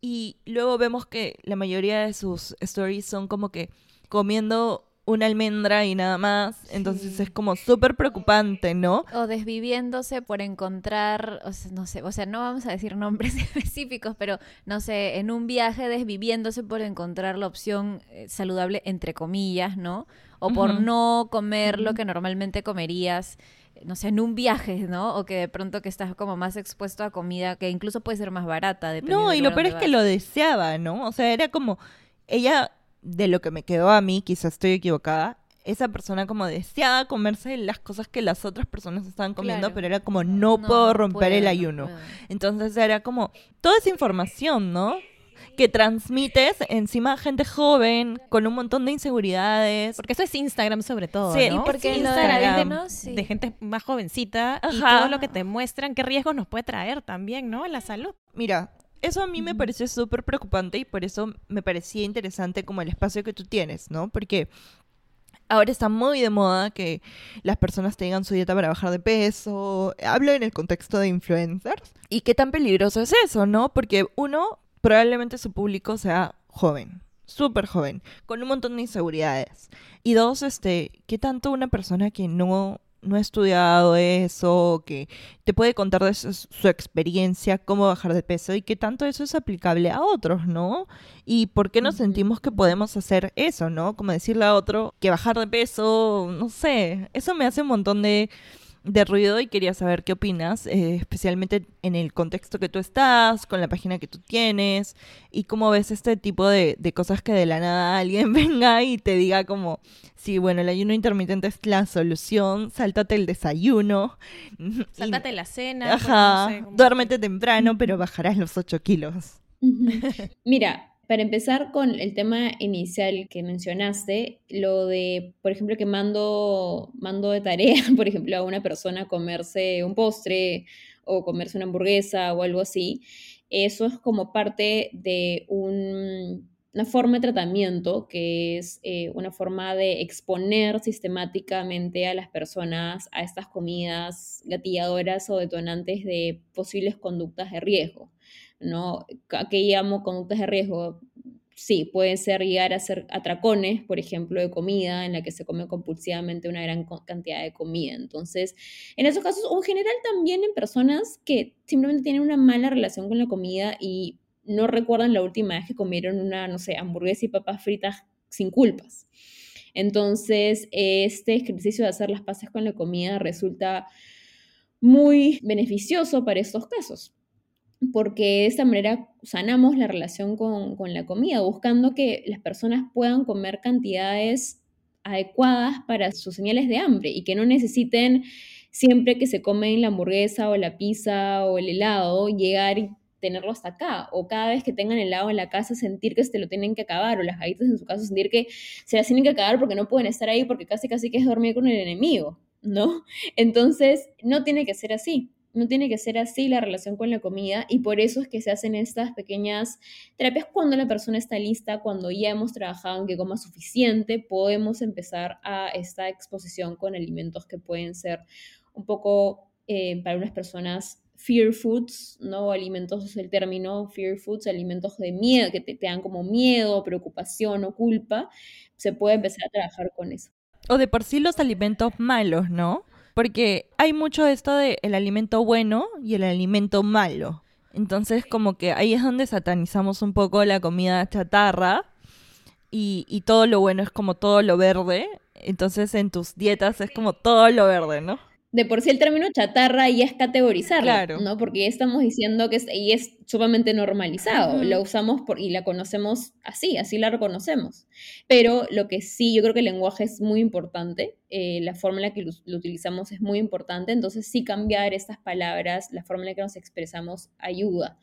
y luego vemos que la mayoría de sus stories son como que comiendo una almendra y nada más. Entonces es como súper preocupante, ¿no? O desviviéndose por encontrar, o sea, no sé, o sea, no vamos a decir nombres específicos, pero no sé, en un viaje desviviéndose por encontrar la opción eh, saludable, entre comillas, ¿no? O por no comer lo que normalmente comerías no sé, en un viaje, ¿no? O que de pronto que estás como más expuesto a comida que incluso puede ser más barata. No, y lo peor es que lo deseaba, ¿no? O sea, era como, ella de lo que me quedó a mí, quizás estoy equivocada, esa persona como deseaba comerse las cosas que las otras personas estaban comiendo, pero era como no, puedo romper el ayuno. Entonces era como toda esa información, ¿no? Que transmites encima a gente joven con un montón de inseguridades. Porque eso es Instagram sobre todo, sí, ¿no? porque Instagram de, de gente más jovencita y todo lo que te muestran, qué riesgos nos puede traer también, ¿no? En la salud. Mira, eso a mí me parece súper preocupante y por eso me parecía interesante como el espacio que tú tienes, ¿no? Porque ahora está muy de moda que las personas tengan su dieta para bajar de peso. Hablo en el contexto de influencers. ¿Y qué tan peligroso es eso, no? Porque uno, probablemente su público sea joven, súper joven, con un montón de inseguridades. Y dos, este, ¿qué tanto una persona que no no ha estudiado eso, que te puede contar de su, experiencia, cómo bajar de peso y que tanto eso es aplicable a otros, ¿no? Y por qué nos sentimos que podemos hacer eso, ¿no? Como decirle a otro que bajar de peso, no sé, eso me hace un montón de de ruido y quería saber qué opinas, eh, especialmente en el contexto que tú estás, con la página que tú tienes y cómo ves este tipo de, de cosas que de la nada alguien venga y te diga como, sí, bueno, el ayuno intermitente es la solución, sáltate el desayuno. Sáltate la cena. Ajá, duérmete temprano, pero bajarás los 8 kilos. Mira, para empezar con el tema inicial que mencionaste, lo de, por ejemplo, que mando, mando de tarea, por ejemplo, a una persona comerse un postre o comerse una hamburguesa o algo así, eso es como parte de un, una forma de tratamiento que es eh, una forma de exponer sistemáticamente a las personas a estas comidas gatilladoras o detonantes de posibles conductas de riesgo. ¿No? ¿A qué llamo conductas de riesgo? Sí, pueden ser llegar a ser atracones, por ejemplo, de comida, en la que se come compulsivamente una gran cantidad de comida. Entonces, en esos casos, o en general también en personas que simplemente tienen una mala relación con la comida y no recuerdan la última vez que comieron una, no sé, hamburguesa y papas fritas sin culpas. Entonces, este ejercicio de hacer las paces con la comida resulta muy beneficioso para estos casos, porque de esta manera sanamos la relación con, con la comida, buscando que las personas puedan comer cantidades adecuadas para sus señales de hambre y que no necesiten siempre que se comen la hamburguesa o la pizza o el helado llegar y tenerlo hasta acá, o cada vez que tengan helado en la casa sentir que se lo tienen que acabar, o las galletas en su casa sentir que se las tienen que acabar porque no pueden estar ahí porque casi casi que es dormir con el enemigo, ¿no? Entonces, no tiene que ser así, no tiene que ser así la relación con la comida y por eso es que se hacen estas pequeñas terapias cuando la persona está lista, cuando ya hemos trabajado en que coma suficiente, podemos empezar a esta exposición con alimentos que pueden ser un poco eh, para unas personas fear foods, ¿no? Alimentos, el término fear foods, alimentos de miedo, que te, dan como miedo, preocupación o culpa, se puede empezar a trabajar con eso. O de por sí los alimentos malos, ¿no? Porque hay mucho esto de el alimento bueno y el alimento malo. Entonces, como que ahí es donde satanizamos un poco la comida chatarra y, y todo lo bueno es como todo lo verde. Entonces, en tus dietas es como todo lo verde, ¿no? De por sí el término chatarra ya es categorizarlo, ¿no? Porque ya estamos diciendo que es, y es sumamente normalizado, lo usamos por, y la conocemos así, así la reconocemos. Pero lo que sí, yo creo que el lenguaje es muy importante, eh, la forma en la que lo, lo, utilizamos es muy importante, entonces sí cambiar estas palabras, la forma en la que nos expresamos ayuda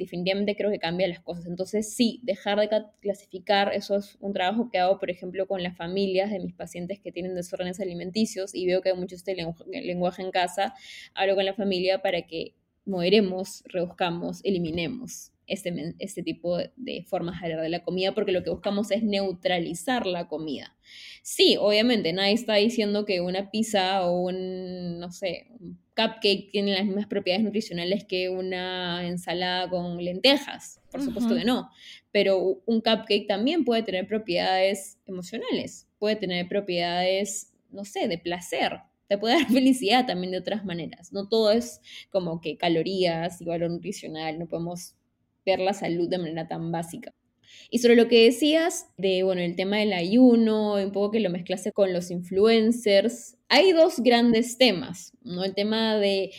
definitivamente creo que cambia las cosas. Entonces, sí, dejar de clasificar, eso es un trabajo que hago, por ejemplo, con las familias de mis pacientes que tienen desórdenes alimenticios y veo que hay mucho este lenguaje en casa, hablo con la familia para que moderemos, reduzcamos, eliminemos este, este tipo de formas de hablar de la comida, porque lo que buscamos es neutralizar la comida. Sí, obviamente, nadie está diciendo que una pizza o un, no sé, un cupcake tiene las mismas propiedades nutricionales que una ensalada con lentejas. Por supuesto que no. Pero un cupcake también puede tener propiedades emocionales, puede tener propiedades, no sé, de placer. Te puede dar felicidad también de otras maneras. No todo es como que calorías y valor nutricional. No podemos ver la salud de manera tan básica. Y sobre lo que decías de, bueno, el tema del ayuno, un poco que lo mezclaste con los influencers, hay dos grandes temas, ¿no? El tema de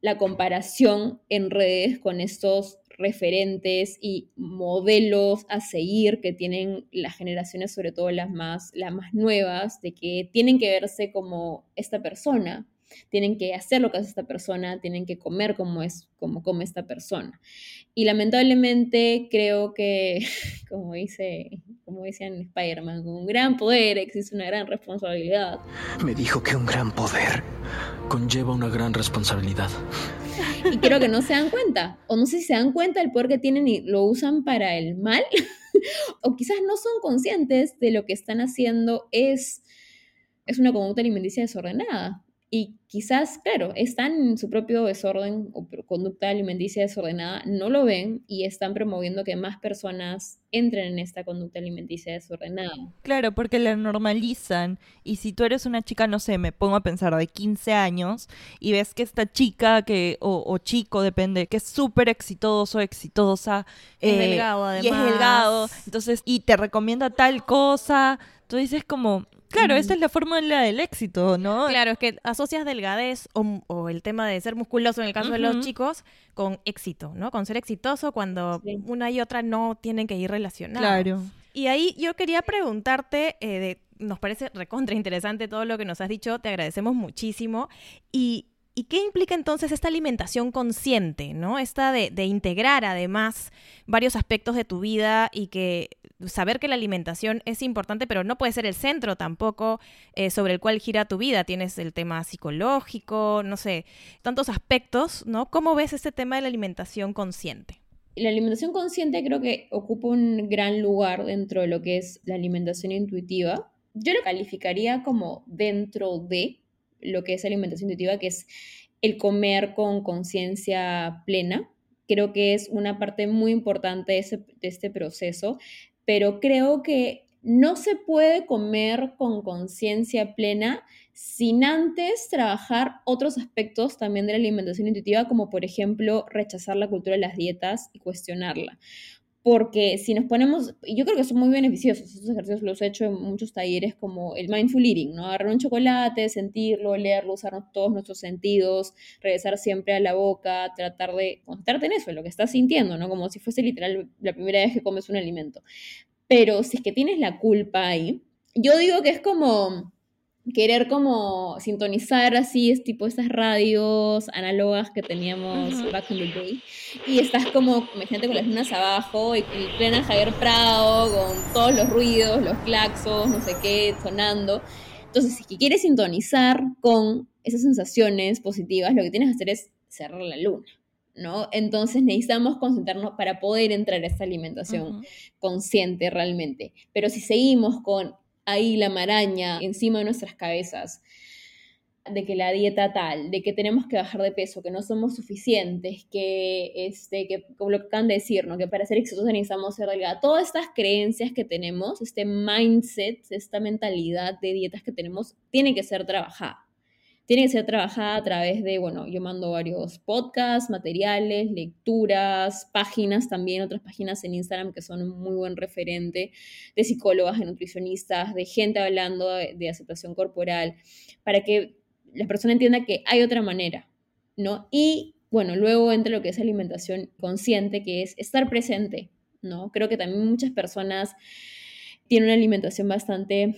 la comparación en redes con estos referentes y modelos a seguir que tienen las generaciones, sobre todo las más, las más nuevas, de que tienen que verse como esta persona, tienen que hacer lo que hace esta persona, tienen que comer como es como come esta persona. Y lamentablemente creo que, como dice, como decían Spider-Man, con un gran poder existe una gran responsabilidad. Me dijo que un gran poder conlleva una gran responsabilidad. Y creo que no se dan cuenta, o no sé si se dan cuenta del poder que tienen y lo usan para el mal, o quizás no son conscientes de lo que están haciendo es, es una conducta alimenticia desordenada y quizás, claro, están en su propio desorden o conducta alimenticia desordenada, no lo ven y están promoviendo que más personas entren en esta conducta alimenticia desordenada. Claro, porque la normalizan. Y si tú eres una chica, no sé, me pongo a pensar de 15 años y ves que esta chica que o, chico, depende, que es súper exitoso, exitosa. Es eh, delgado, además. Y es delgado. Entonces, y te recomienda tal cosa. Tú dices como, Claro, esa es la fórmula del éxito, ¿no? Claro, es que asocias delgadez o, el tema de ser musculoso en el caso de los chicos con éxito, ¿no? Con ser exitoso cuando una y otra no tienen que ir relacionadas. Claro. Y ahí yo quería preguntarte, eh, nos parece recontra interesante todo lo que nos has dicho, te agradecemos muchísimo. Y ¿Y qué implica entonces esta alimentación consciente, ¿no? Esta de, integrar además varios aspectos de tu vida y que saber que la alimentación es importante, pero no puede ser el centro tampoco eh, sobre el cual gira tu vida. Tienes el tema psicológico, no sé, tantos aspectos, ¿no? ¿Cómo ves este tema de la alimentación consciente? la alimentación consciente creo que ocupa un gran lugar dentro de lo que es la alimentación intuitiva. Yo lo calificaría como dentro de lo que es alimentación intuitiva, que es el comer con conciencia plena. Creo que es una parte muy importante de, de este proceso, pero creo que no se puede comer con conciencia plena sin antes trabajar otros aspectos también de la alimentación intuitiva, como por ejemplo rechazar la cultura de las dietas y cuestionarla. Porque si nos ponemos, yo creo que son muy beneficiosos, estos ejercicios los he hecho en muchos talleres como el mindful eating, ¿no? Agarrar un chocolate, sentirlo, leerlo, usar todos nuestros sentidos, regresar siempre a la boca, tratar de concentrarte en eso, en lo que estás sintiendo, ¿no? Como si fuese literal la primera vez que comes un alimento. Pero si es que tienes la culpa ahí, yo digo que es como querer como sintonizar así, es tipo esas radios análogas que teníamos back in the day, y estás como, imagínate con las lunas abajo, y, plena Javier Prado, con todos los ruidos, los claxos, no sé qué, sonando. Entonces, si quieres sintonizar con esas sensaciones positivas, lo que tienes que hacer es cerrar la luna. ¿no? Entonces necesitamos concentrarnos para poder entrar a esta alimentación consciente realmente. Pero si seguimos con ahí la maraña encima de nuestras cabezas, de que la dieta tal, de que tenemos que bajar de peso, que no somos suficientes, que, este, que como lo que acaban de decir, ¿no? que para ser exitosos necesitamos ser delgada. Todas estas creencias que tenemos, este mindset, esta mentalidad de dietas que tenemos, tiene que ser trabajada tiene que ser trabajada a través de, bueno, yo mando varios podcasts, materiales, lecturas, páginas también, otras páginas en Instagram que son un muy buen referente de psicólogas, de nutricionistas, de gente hablando de, aceptación corporal, para que la persona entienda que hay otra manera, ¿no? Y bueno, luego entra lo que es alimentación consciente, que es estar presente, ¿no? Creo que también muchas personas tienen una alimentación bastante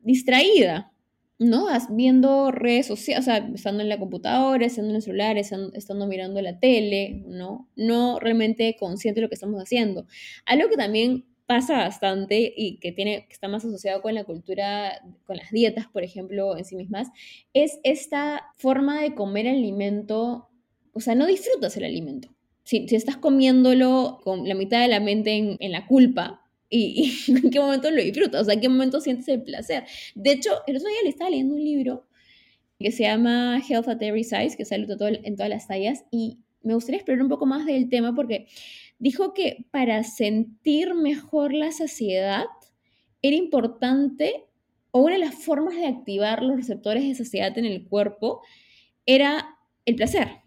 distraída, ¿no? Viendo redes sociales, o sea, estando en la computadora, estando en el celular, estando, mirando la tele, ¿no? No realmente consciente de lo que estamos haciendo. Algo que también pasa bastante y que, tiene, que está más asociado con la cultura, con las dietas, por ejemplo, en sí mismas, es esta forma de comer alimento, o sea, no disfrutas el alimento. Si, si estás comiéndolo con la mitad de la mente en, en la culpa, y, en qué momento lo disfrutas, o sea, en qué momento sientes el placer. De hecho, el otro día le estaba leyendo un libro que se llama Health at Every Size, que sale en todas las tallas, y me gustaría explorar un poco más del tema porque dijo que para sentir mejor la saciedad era importante, o una de las formas de activar los receptores de saciedad en el cuerpo era el placer.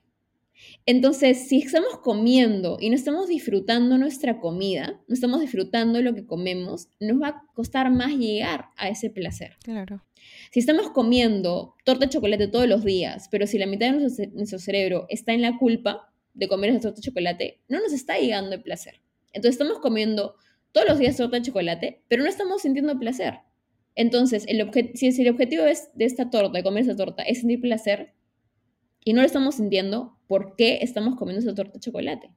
Entonces, si estamos comiendo y no estamos disfrutando nuestra comida, no estamos disfrutando lo que comemos, nos va a costar más llegar a ese placer. Claro. Si estamos comiendo torta de chocolate todos los días, pero si la mitad de nuestro, cerebro está en la culpa de comer esa torta de chocolate, no nos está llegando el placer. Entonces, estamos comiendo todos los días torta de chocolate, pero no estamos sintiendo placer. Entonces, el si el objetivo es de esta torta, de comer esa torta, es sentir placer, y no lo estamos sintiendo, ¿por qué estamos comiendo esa torta de chocolate?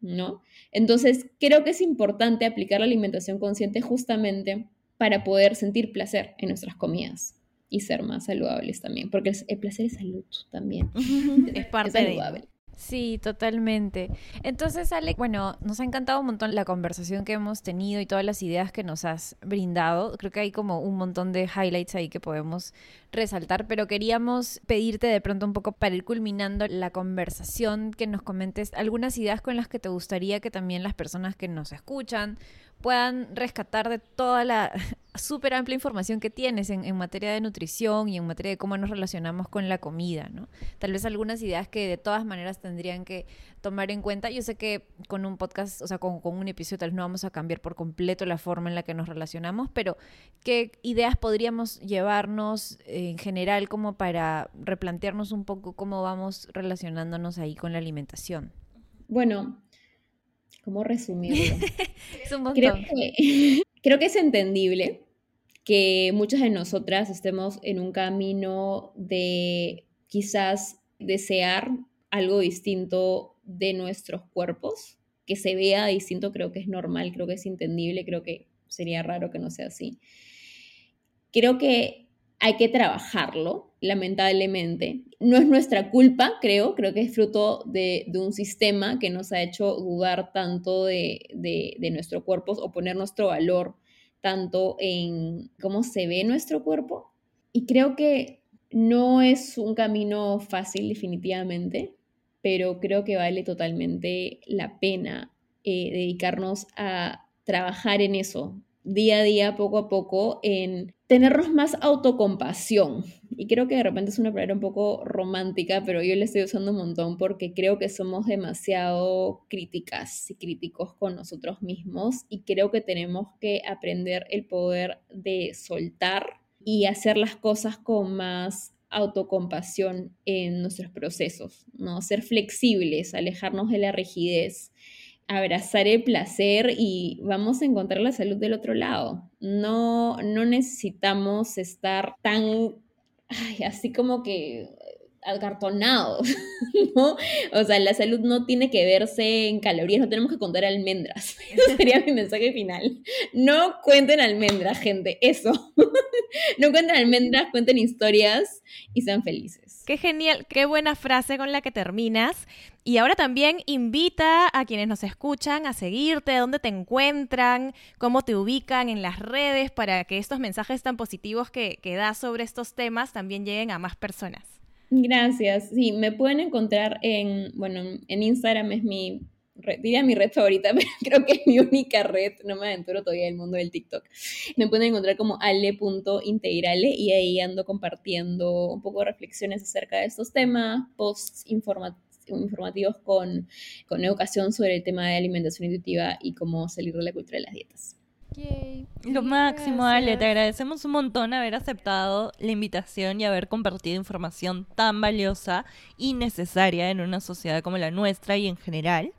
¿No? Entonces, creo que es importante aplicar la alimentación consciente justamente para poder sentir placer en nuestras comidas y ser más saludables también, porque el placer es salud también. es parte saludable. de Sí, totalmente. Entonces, Ale, bueno, nos ha encantado un montón la conversación que hemos tenido y todas las ideas que nos has brindado. Creo que hay como un montón de highlights ahí que podemos resaltar, pero queríamos pedirte de pronto un poco para ir culminando la conversación, que nos comentes algunas ideas con las que te gustaría que también las personas que nos escuchan puedan rescatar de toda la súper amplia información que tienes en, materia de nutrición y en materia de cómo nos relacionamos con la comida, ¿no? Tal vez algunas ideas que de todas maneras tendrían que tomar en cuenta. Yo sé que con un podcast, o sea, con, con un episodio tal vez no vamos a cambiar por completo la forma en la que nos relacionamos, pero ¿qué ideas podríamos llevarnos en general como para replantearnos un poco cómo vamos relacionándonos ahí con la alimentación? Bueno, ¿Cómo resumirlo? es un creo, que, creo que es entendible que muchas de nosotras estemos en un camino de quizás desear algo distinto de nuestros cuerpos, que se vea distinto, creo que es normal, creo que es entendible, creo que sería raro que no sea así. Creo que hay que trabajarlo. lamentablemente. No es nuestra culpa, creo, creo que es fruto de, un sistema que nos ha hecho dudar tanto de, de, nuestro cuerpo o poner nuestro valor tanto en cómo se ve nuestro cuerpo. Y creo que no es un camino fácil definitivamente, pero creo que vale totalmente la pena eh, dedicarnos a trabajar en eso, día a día, poco a poco, en tenernos más autocompasión. Y creo que de repente es una palabra un poco romántica, pero yo la estoy usando un montón porque creo que somos demasiado críticas y críticos con nosotros mismos y creo que tenemos que aprender el poder de soltar y hacer las cosas con más autocompasión en nuestros procesos, ¿no? Ser flexibles, alejarnos de la rigidez abrazar el placer y vamos a encontrar la salud del otro lado. No, no necesitamos estar tan, así como que acartonados, ¿no? O sea, la salud no tiene que verse en calorías, no tenemos que contar almendras. Ese sería mi mensaje final. No cuenten almendras, gente, eso. no cuenten almendras, cuenten historias y sean felices. Qué genial, qué buena frase con la que terminas. Y ahora también invita a quienes nos escuchan a seguirte, dónde te encuentran, cómo te ubican en las redes para que estos mensajes tan positivos que, que das sobre estos temas también lleguen a más personas. Gracias. Sí, me pueden encontrar en, bueno, en Instagram es mi, diría mi red favorita, pero creo que es mi única red, no me aventuro todavía el mundo del TikTok. Me pueden encontrar como ale.integrale y ahí ando compartiendo un poco de reflexiones acerca de estos temas, posts informativos con, con educación sobre el tema de alimentación intuitiva y cómo salir de la cultura de las dietas. Lo máximo, Ale, te agradecemos un montón haber aceptado la invitación y haber compartido información tan valiosa y necesaria en una sociedad como la nuestra y en general.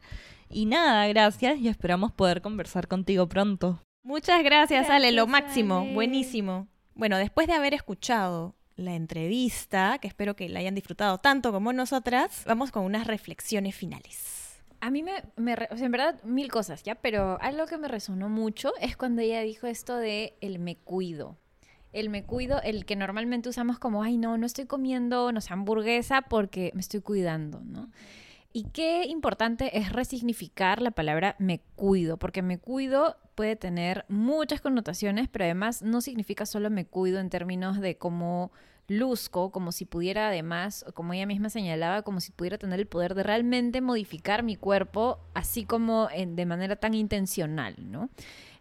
Y nada, gracias y esperamos poder conversar contigo pronto. Muchas gracias, Ale, lo máximo, buenísimo. Bueno, después de haber escuchado la entrevista, que espero que la hayan disfrutado tanto como nosotras, vamos con unas reflexiones finales. A mí me, me o sea, en verdad, mil cosas, ¿ya? Pero algo que me resonó mucho es cuando ella dijo esto de el me cuido. El me cuido, el que normalmente usamos como, ay, no, no estoy comiendo, no sé, hamburguesa porque me estoy cuidando, ¿no? Y qué importante es resignificar la palabra me cuido, porque me cuido puede tener muchas connotaciones, pero además no significa solo me cuido en términos de cómo luzco como si pudiera además, como ella misma señalaba, como si pudiera tener el poder de realmente modificar mi cuerpo, así como de manera tan intencional, ¿no?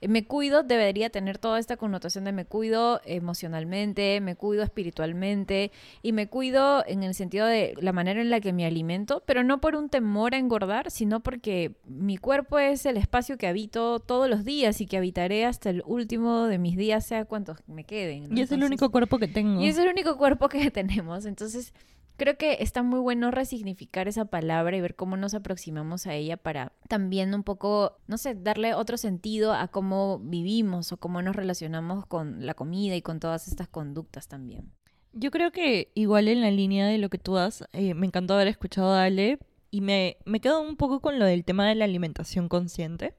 Me cuido debería tener toda esta connotación de me cuido emocionalmente, me cuido espiritualmente y me cuido en el sentido de la manera en la que me alimento, pero no por un temor a engordar, sino porque mi cuerpo es el espacio que habito todos los días y que habitaré hasta el último de mis días, sea cuantos me queden. Y es el único cuerpo que tengo. Y es el único cuerpo que tenemos. Entonces, creo que está muy bueno resignificar esa palabra y ver cómo nos aproximamos a ella para también un poco, no sé, darle otro sentido a cómo vivimos o cómo nos relacionamos con la comida y con todas estas conductas también. Yo creo que igual en la línea de lo que tú das, eh, me encantó haber escuchado a Ale y me, me quedo un poco con lo del tema de la alimentación consciente,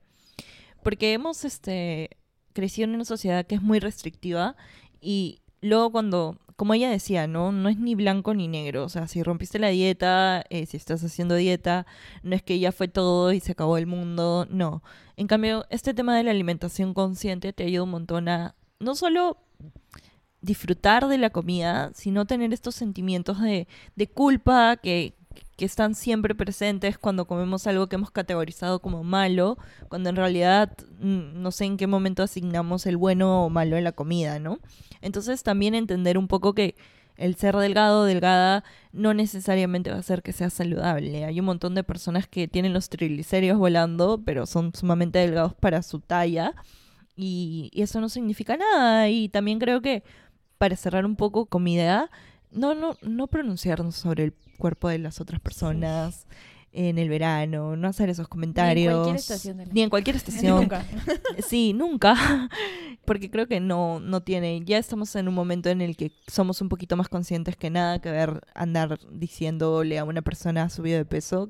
porque hemos este, crecido en una sociedad que es muy restrictiva y luego cuando como ella decía, ¿no? No es ni blanco ni negro. O sea, si rompiste la dieta, eh, si estás haciendo dieta, no es que ya fue todo y se acabó el mundo. No. En cambio, este tema de la alimentación consciente te ayuda un montón a no solo disfrutar de la comida, sino tener estos sentimientos de, de culpa que, que están siempre presentes cuando comemos algo que hemos categorizado como malo, cuando en realidad mm, no sé en qué momento asignamos el bueno o malo en la comida, ¿no? Entonces también entender un poco que el ser delgado o delgada no necesariamente va a hacer que sea saludable. Hay un montón de personas que tienen los triglicéridos volando, pero son sumamente delgados para su talla. Y, eso no significa nada. Y también creo que, para cerrar un poco con mi idea, no, no, no pronunciarnos sobre el cuerpo de las otras personas en el verano, no hacer esos comentarios. Ni en cualquier estación. Ni en cualquier estación. nunca. Sí, nunca. Porque creo que no, no tiene. Ya estamos en un momento en el que somos un poquito más conscientes que nada que ver andar diciéndole a una persona subido de peso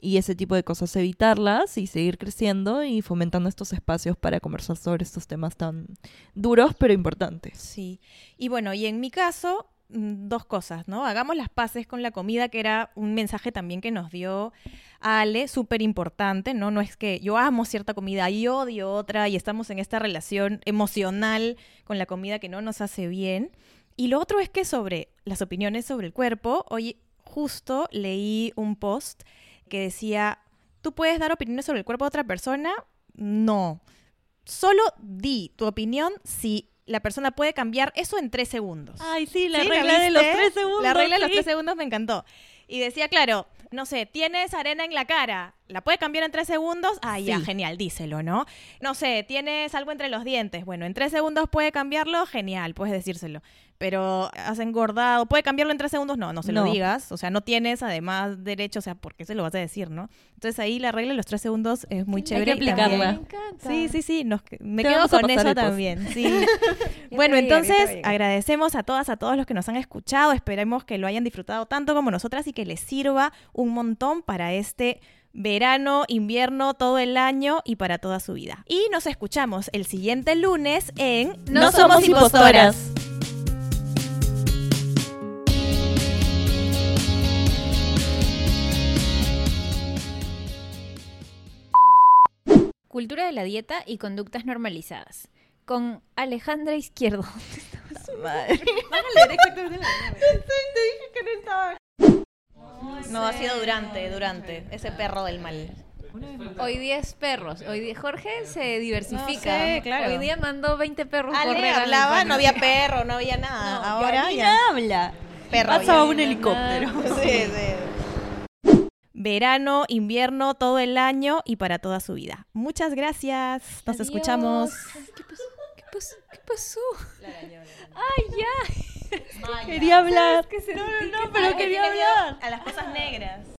y ese tipo de cosas evitarlas y seguir creciendo y fomentando estos espacios para conversar sobre estos temas tan duros pero importantes. Sí. Y bueno, y en mi caso, dos cosas, ¿no? Hagamos las paces con la comida, que era un mensaje también que nos dio Ale, súper importante, ¿no? No es que yo amo cierta comida y odio otra y estamos en esta relación emocional con la comida que no nos hace bien. Y lo otro es que sobre las opiniones sobre el cuerpo, hoy justo leí un post que decía, ¿tú puedes dar opiniones sobre el cuerpo de otra persona? No. Solo di tu opinión si la persona puede cambiar eso en tres segundos. Ay, sí, la ¿Sí? regla de los tres segundos. La regla de los tres segundos me encantó. Y decía, claro, no sé, tienes arena en la cara, ¿la puede cambiar en tres segundos? Ah, ya, Sí. genial, díselo, ¿no? No sé, tienes algo entre los dientes, bueno, en tres segundos puede cambiarlo, genial, puedes decírselo. Pero has engordado, ¿puede cambiarlo en tres segundos? No, no se lo No. digas. O sea, no tienes además derecho, o sea, ¿por qué se lo vas a decir, no? Entonces ahí la regla de los tres segundos es muy Hay que chévere. y aplicarla. también- Me encanta. Sí, sí, sí, nos- me Te quedo con eso también. Sí. Bueno, entonces agradecemos a todas, a todos los que nos han escuchado. Esperemos que lo hayan disfrutado tanto como nosotras y que les sirva un montón para este verano, invierno, todo el año y para toda su vida. Y nos escuchamos el siguiente lunes en No somos impostoras. Cultura de la dieta y conductas normalizadas. Con Alejandra Izquierdo. No, ha sido durante, durante. Ese perro del mal. Hoy día es perros. Hoy día Jorge se diversifica. No sé, claro. Hoy día mandó 20 perros Ale correr hablaba, no había perro, no había nada. No, Ahora ya. habla. Perro Pasaba un helicóptero. Sí, sí. Verano, invierno, todo el año y para toda su vida. Muchas gracias. Nos Adiós. escuchamos. ¿Qué pasó? ¿Qué pasó? ¿Qué pasó? Ay, ya. Quería hablar. Que No, no, no, pero quería hablar. A las cosas negras.